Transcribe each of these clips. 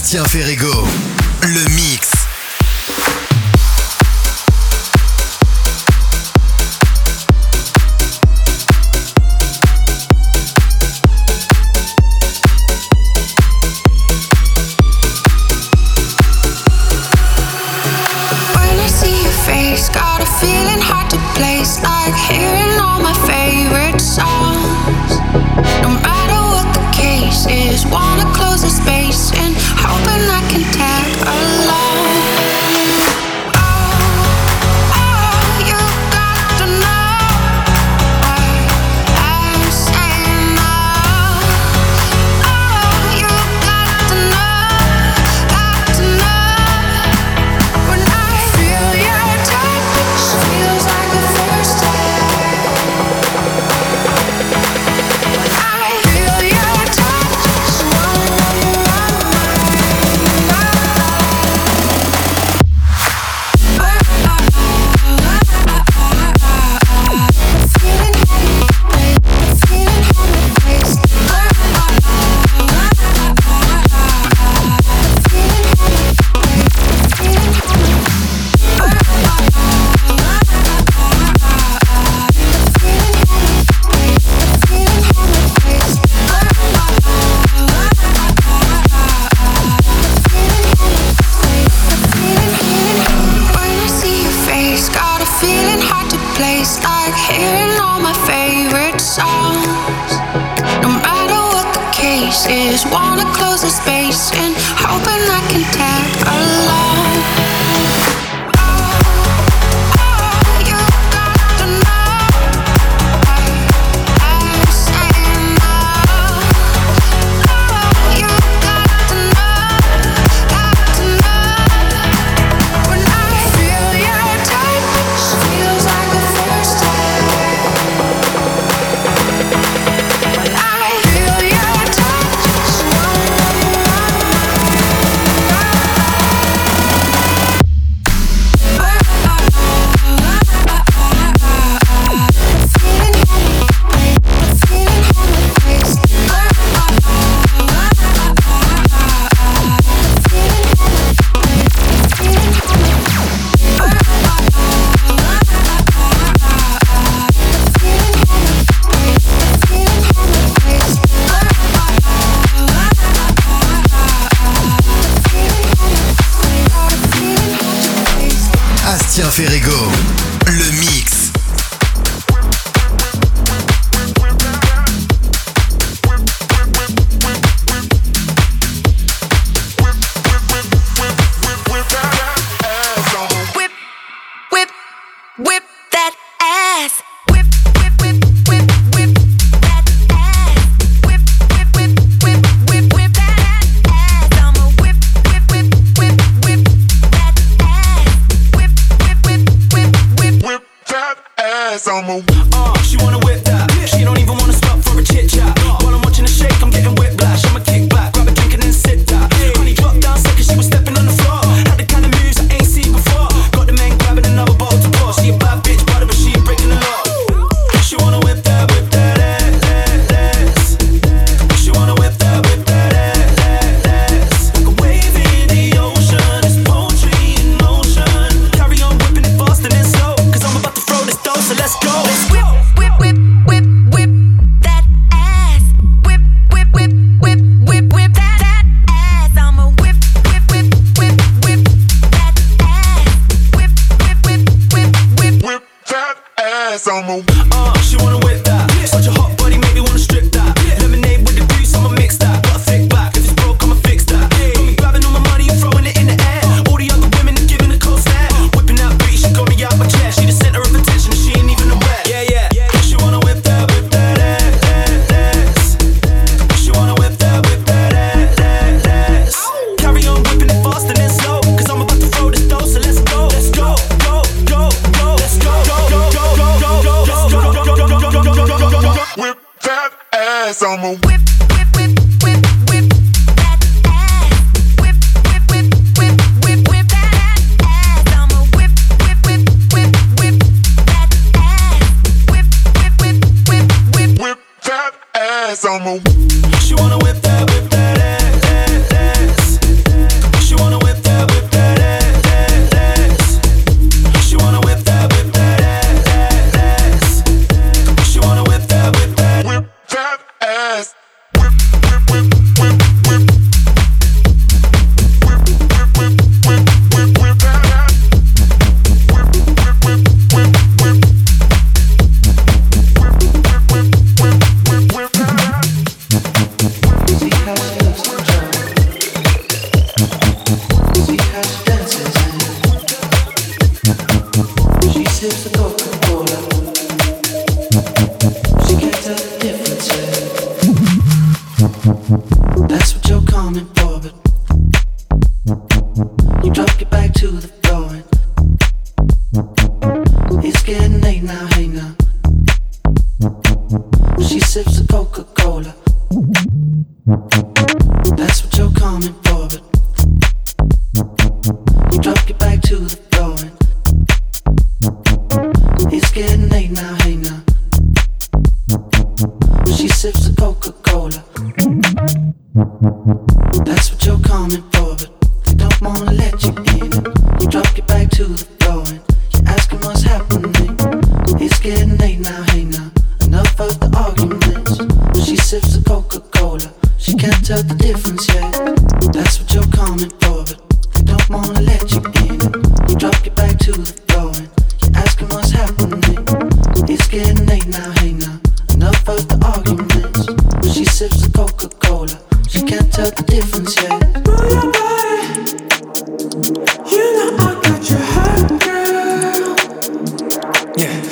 Bastien Ferrego, le mix. Ass on my. She wanna whip I can that ass.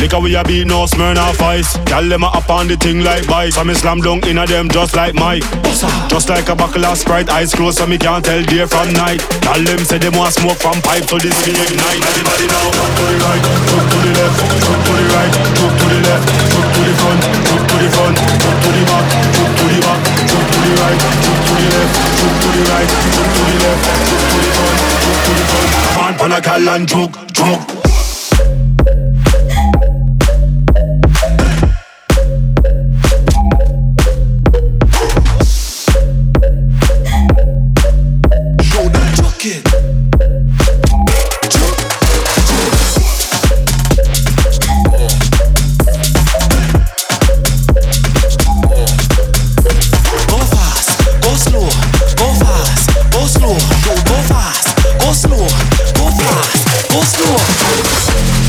Liquor we a beat, no Smirnoff Ice. Gyal them a up on the thing like bice. So me slam dunk inna them just like Mike. Just like a buckle of Sprite, eyes closed so me can't tell day from night. Gyal them say them want smoke from pipe, so this me ignite. Everybody now, jump to the right, jump to the left, jump to the right, jump to the left, jump to the front, jump to the front, jump to the back, jump to the back, jump to the right, jump to the left, jump to the right, jump to the left, jump to the front, jump to the front. Man, pan a gal and juke, juke. Go fast, go slow.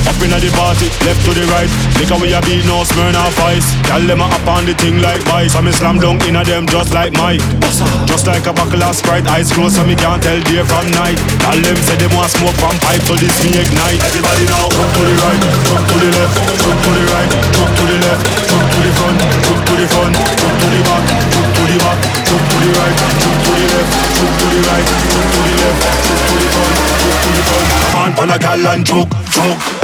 Up inna the party, left to the right. Liquor we a beat, no Smirnoff Ice. Gyal them a up on the thing like bice. So me slam dunk inna them just like Mike. Just like a buckle of Sprite, eyes closed so me can't tell day from night. Gyal them say them want smoke from pipe, so this me ignite. Everybody now, jump to the right, jump to the left, jump to the right, jump to the left, jump to the front, jump to the front, jump to the back, jump to the back, jump to the right, jump to the left, the right, to the left, to the front, to the front. Pan a gal and choke, choke.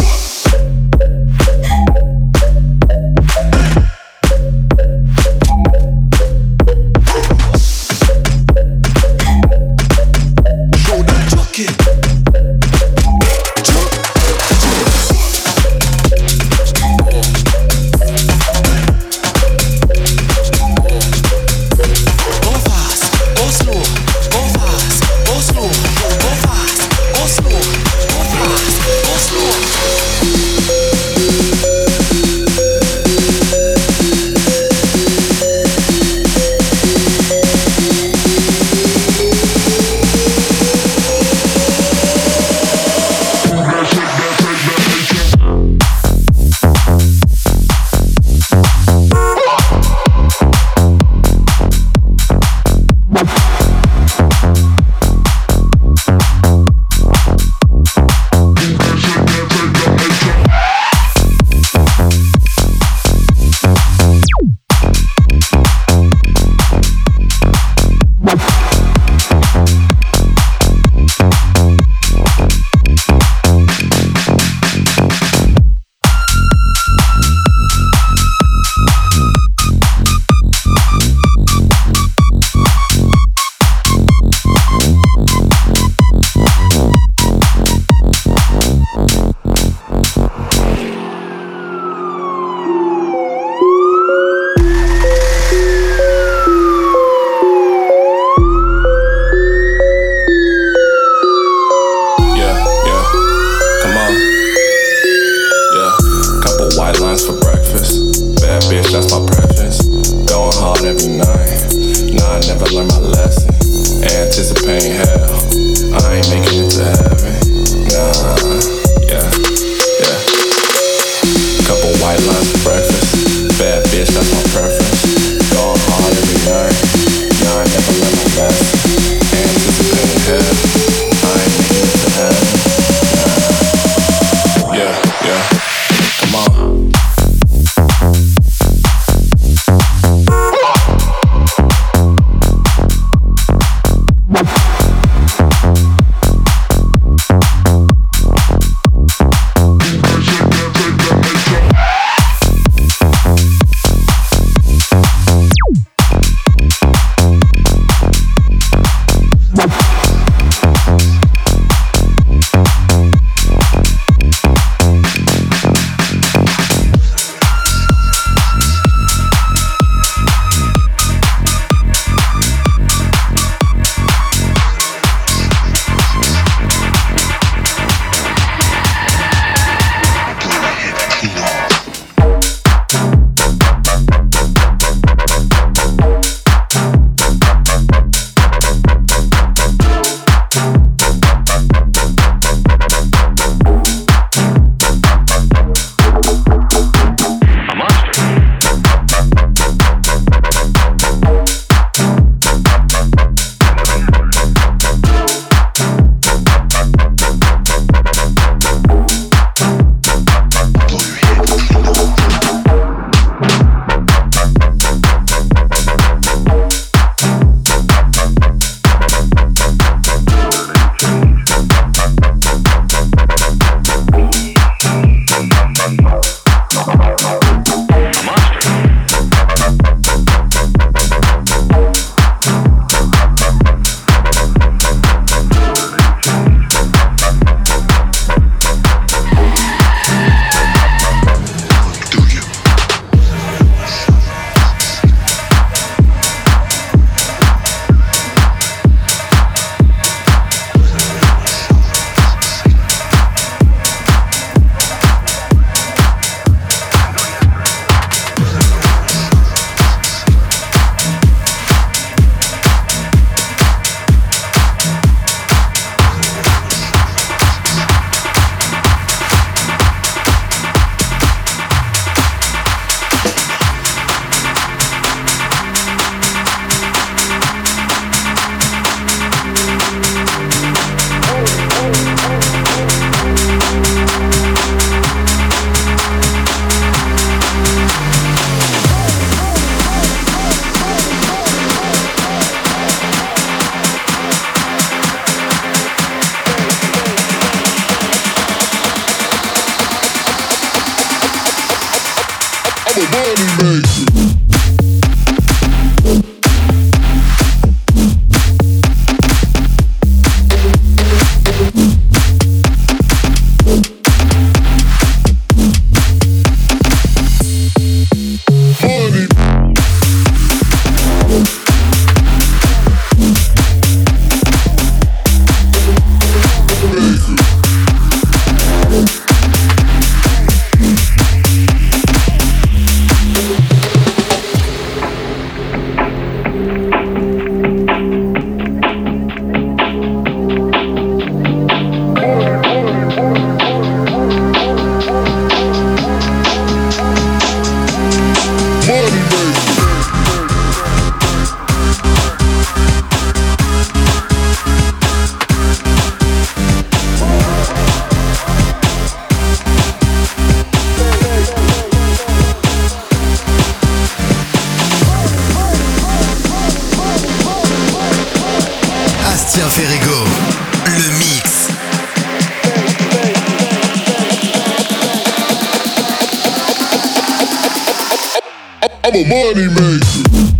I'm a money maker.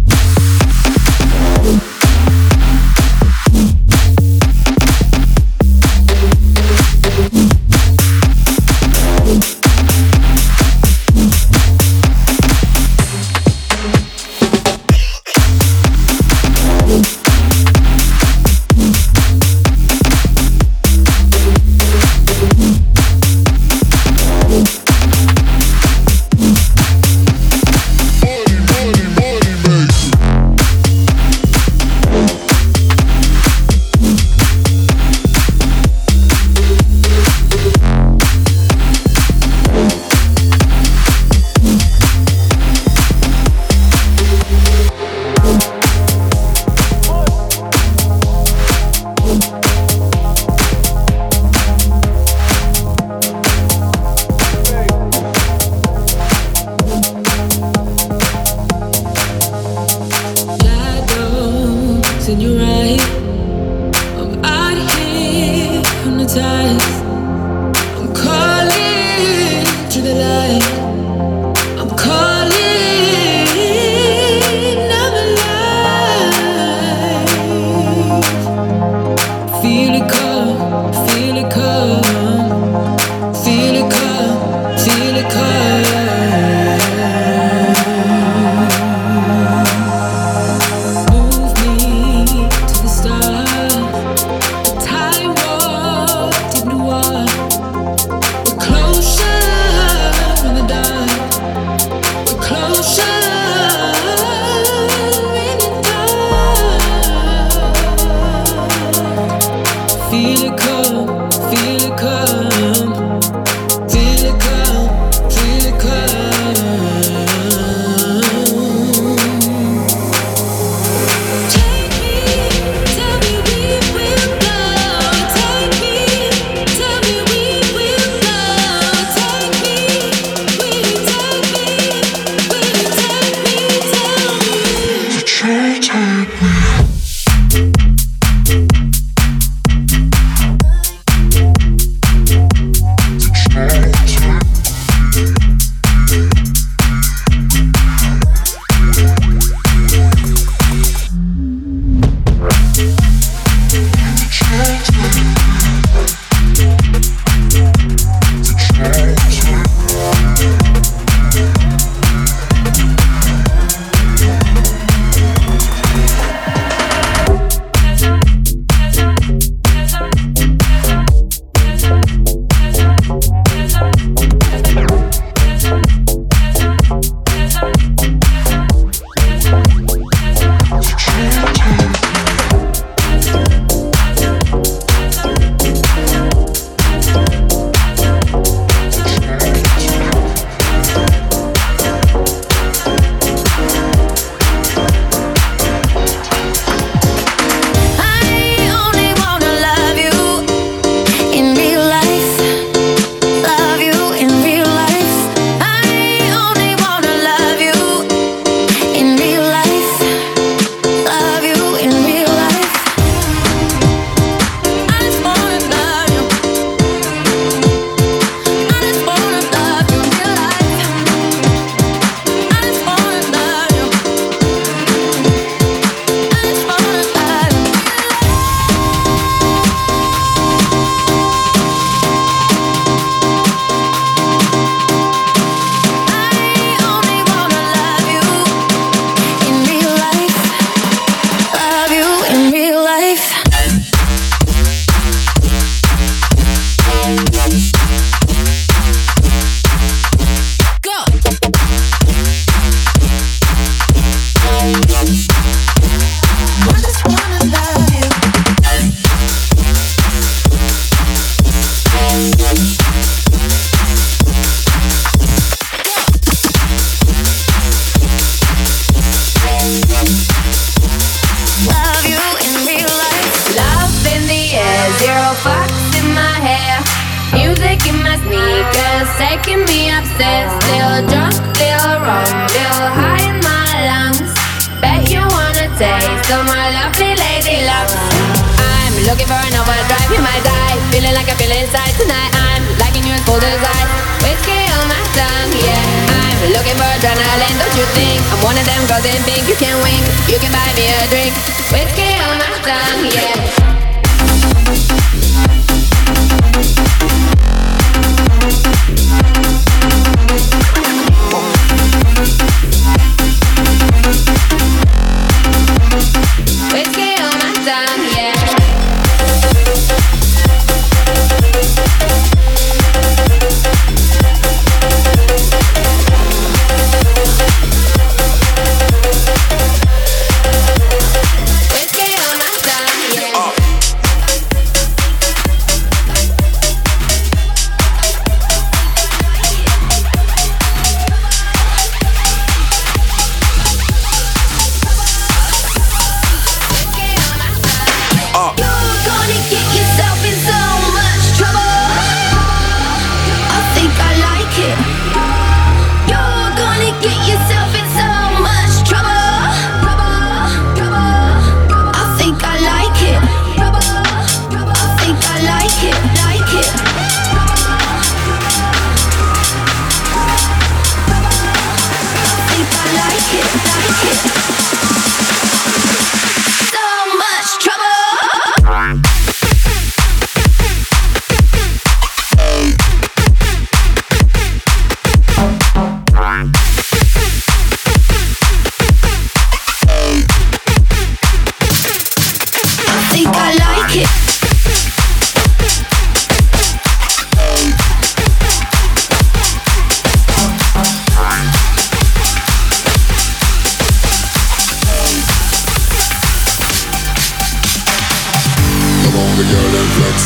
wanna go and flex.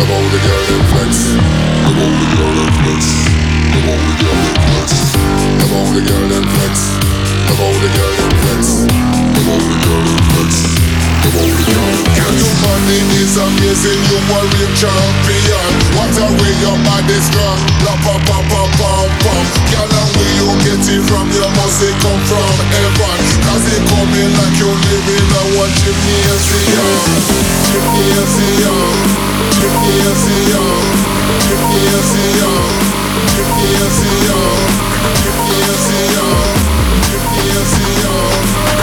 And flex. I'm on the girl and flex. I'm on the girl and flex. I wanna go and flex. I wanna go and flex. I wanna go and flex. Your money is amazing, you are real champion What a way your body strong La pa pa pa pam pam Girl, you get it from your must come from heaven Cause it coming like you live in a one gymnasium Gymnasium Gymnasium Gymnasium Gymnasium Gymnasium Gymnasium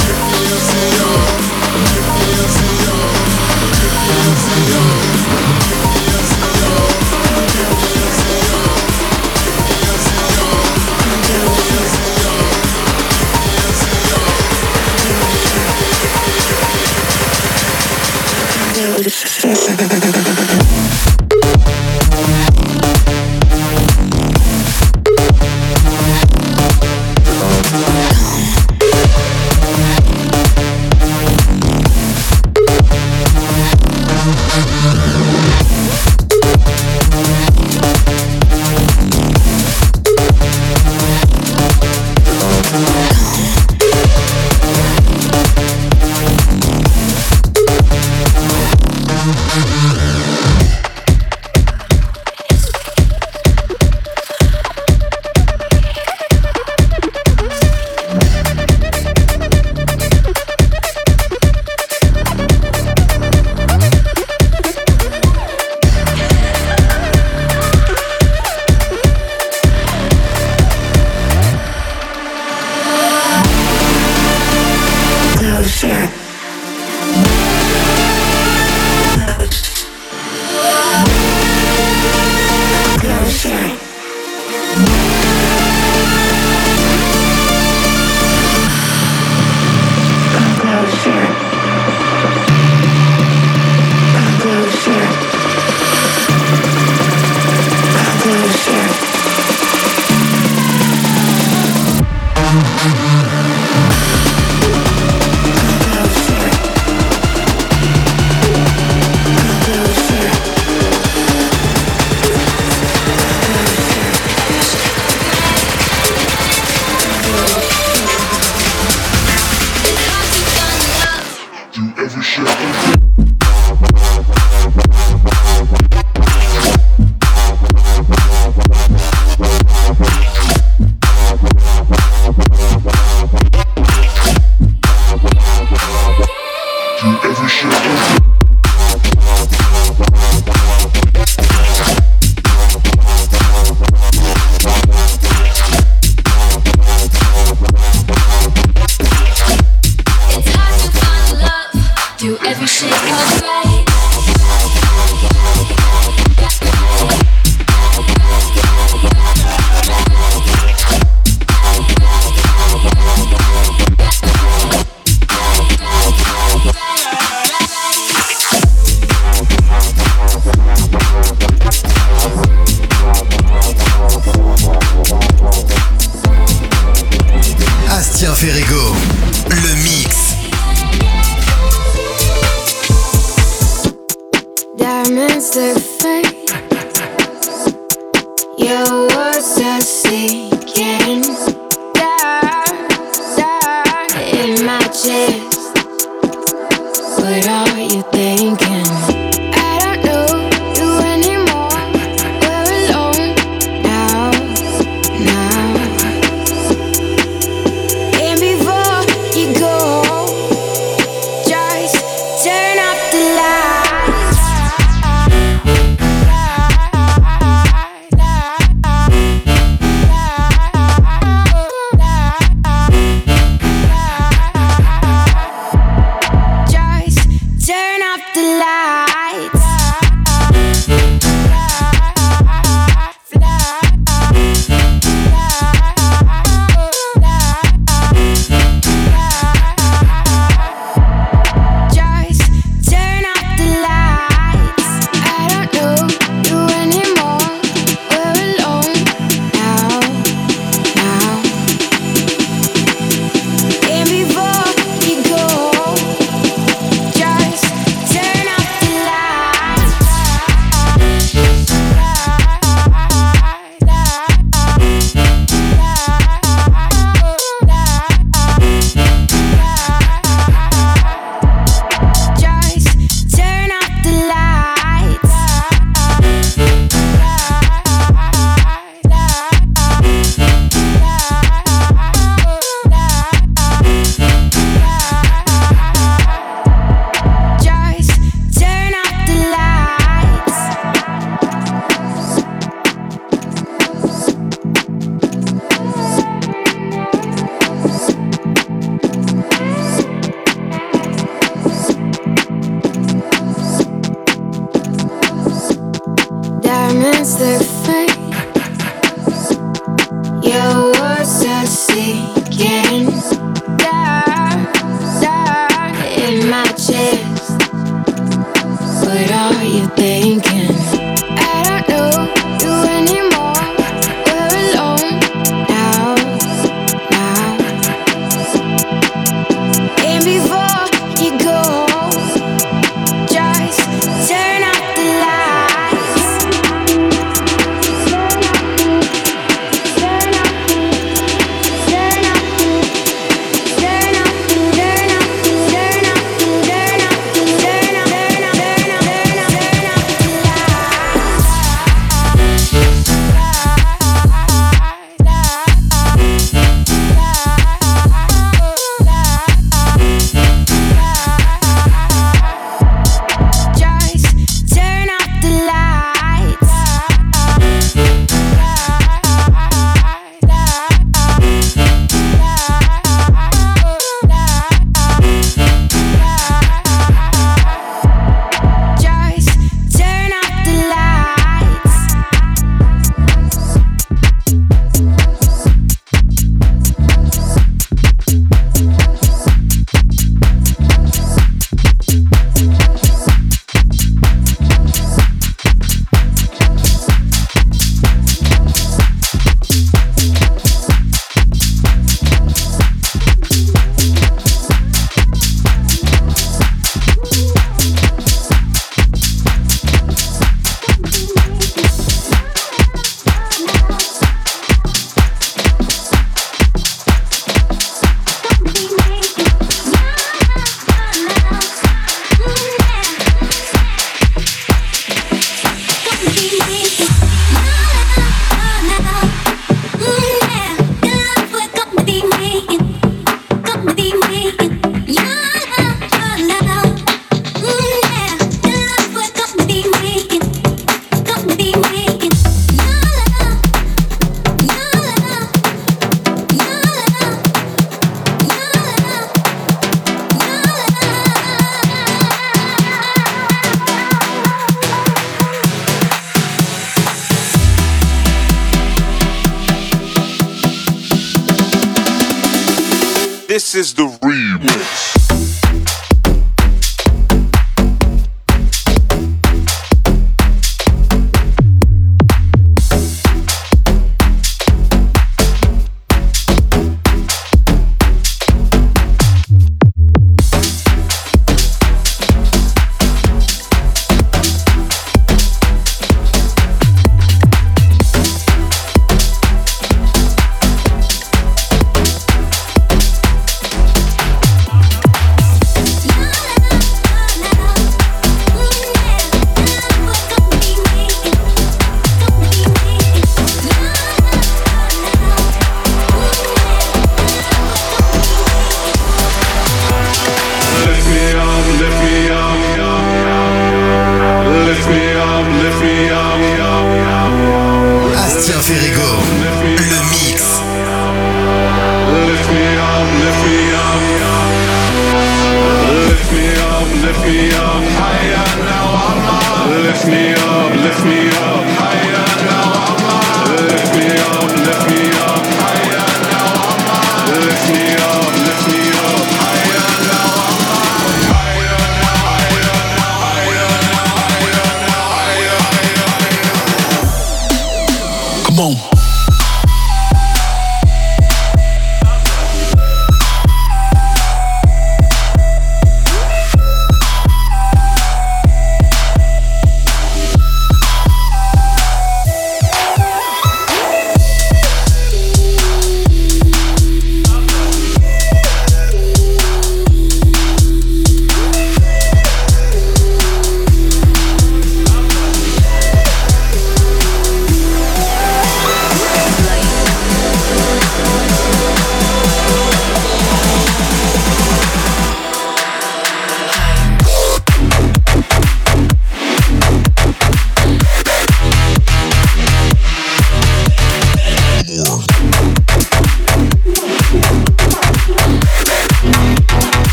Gymnasium Thank you.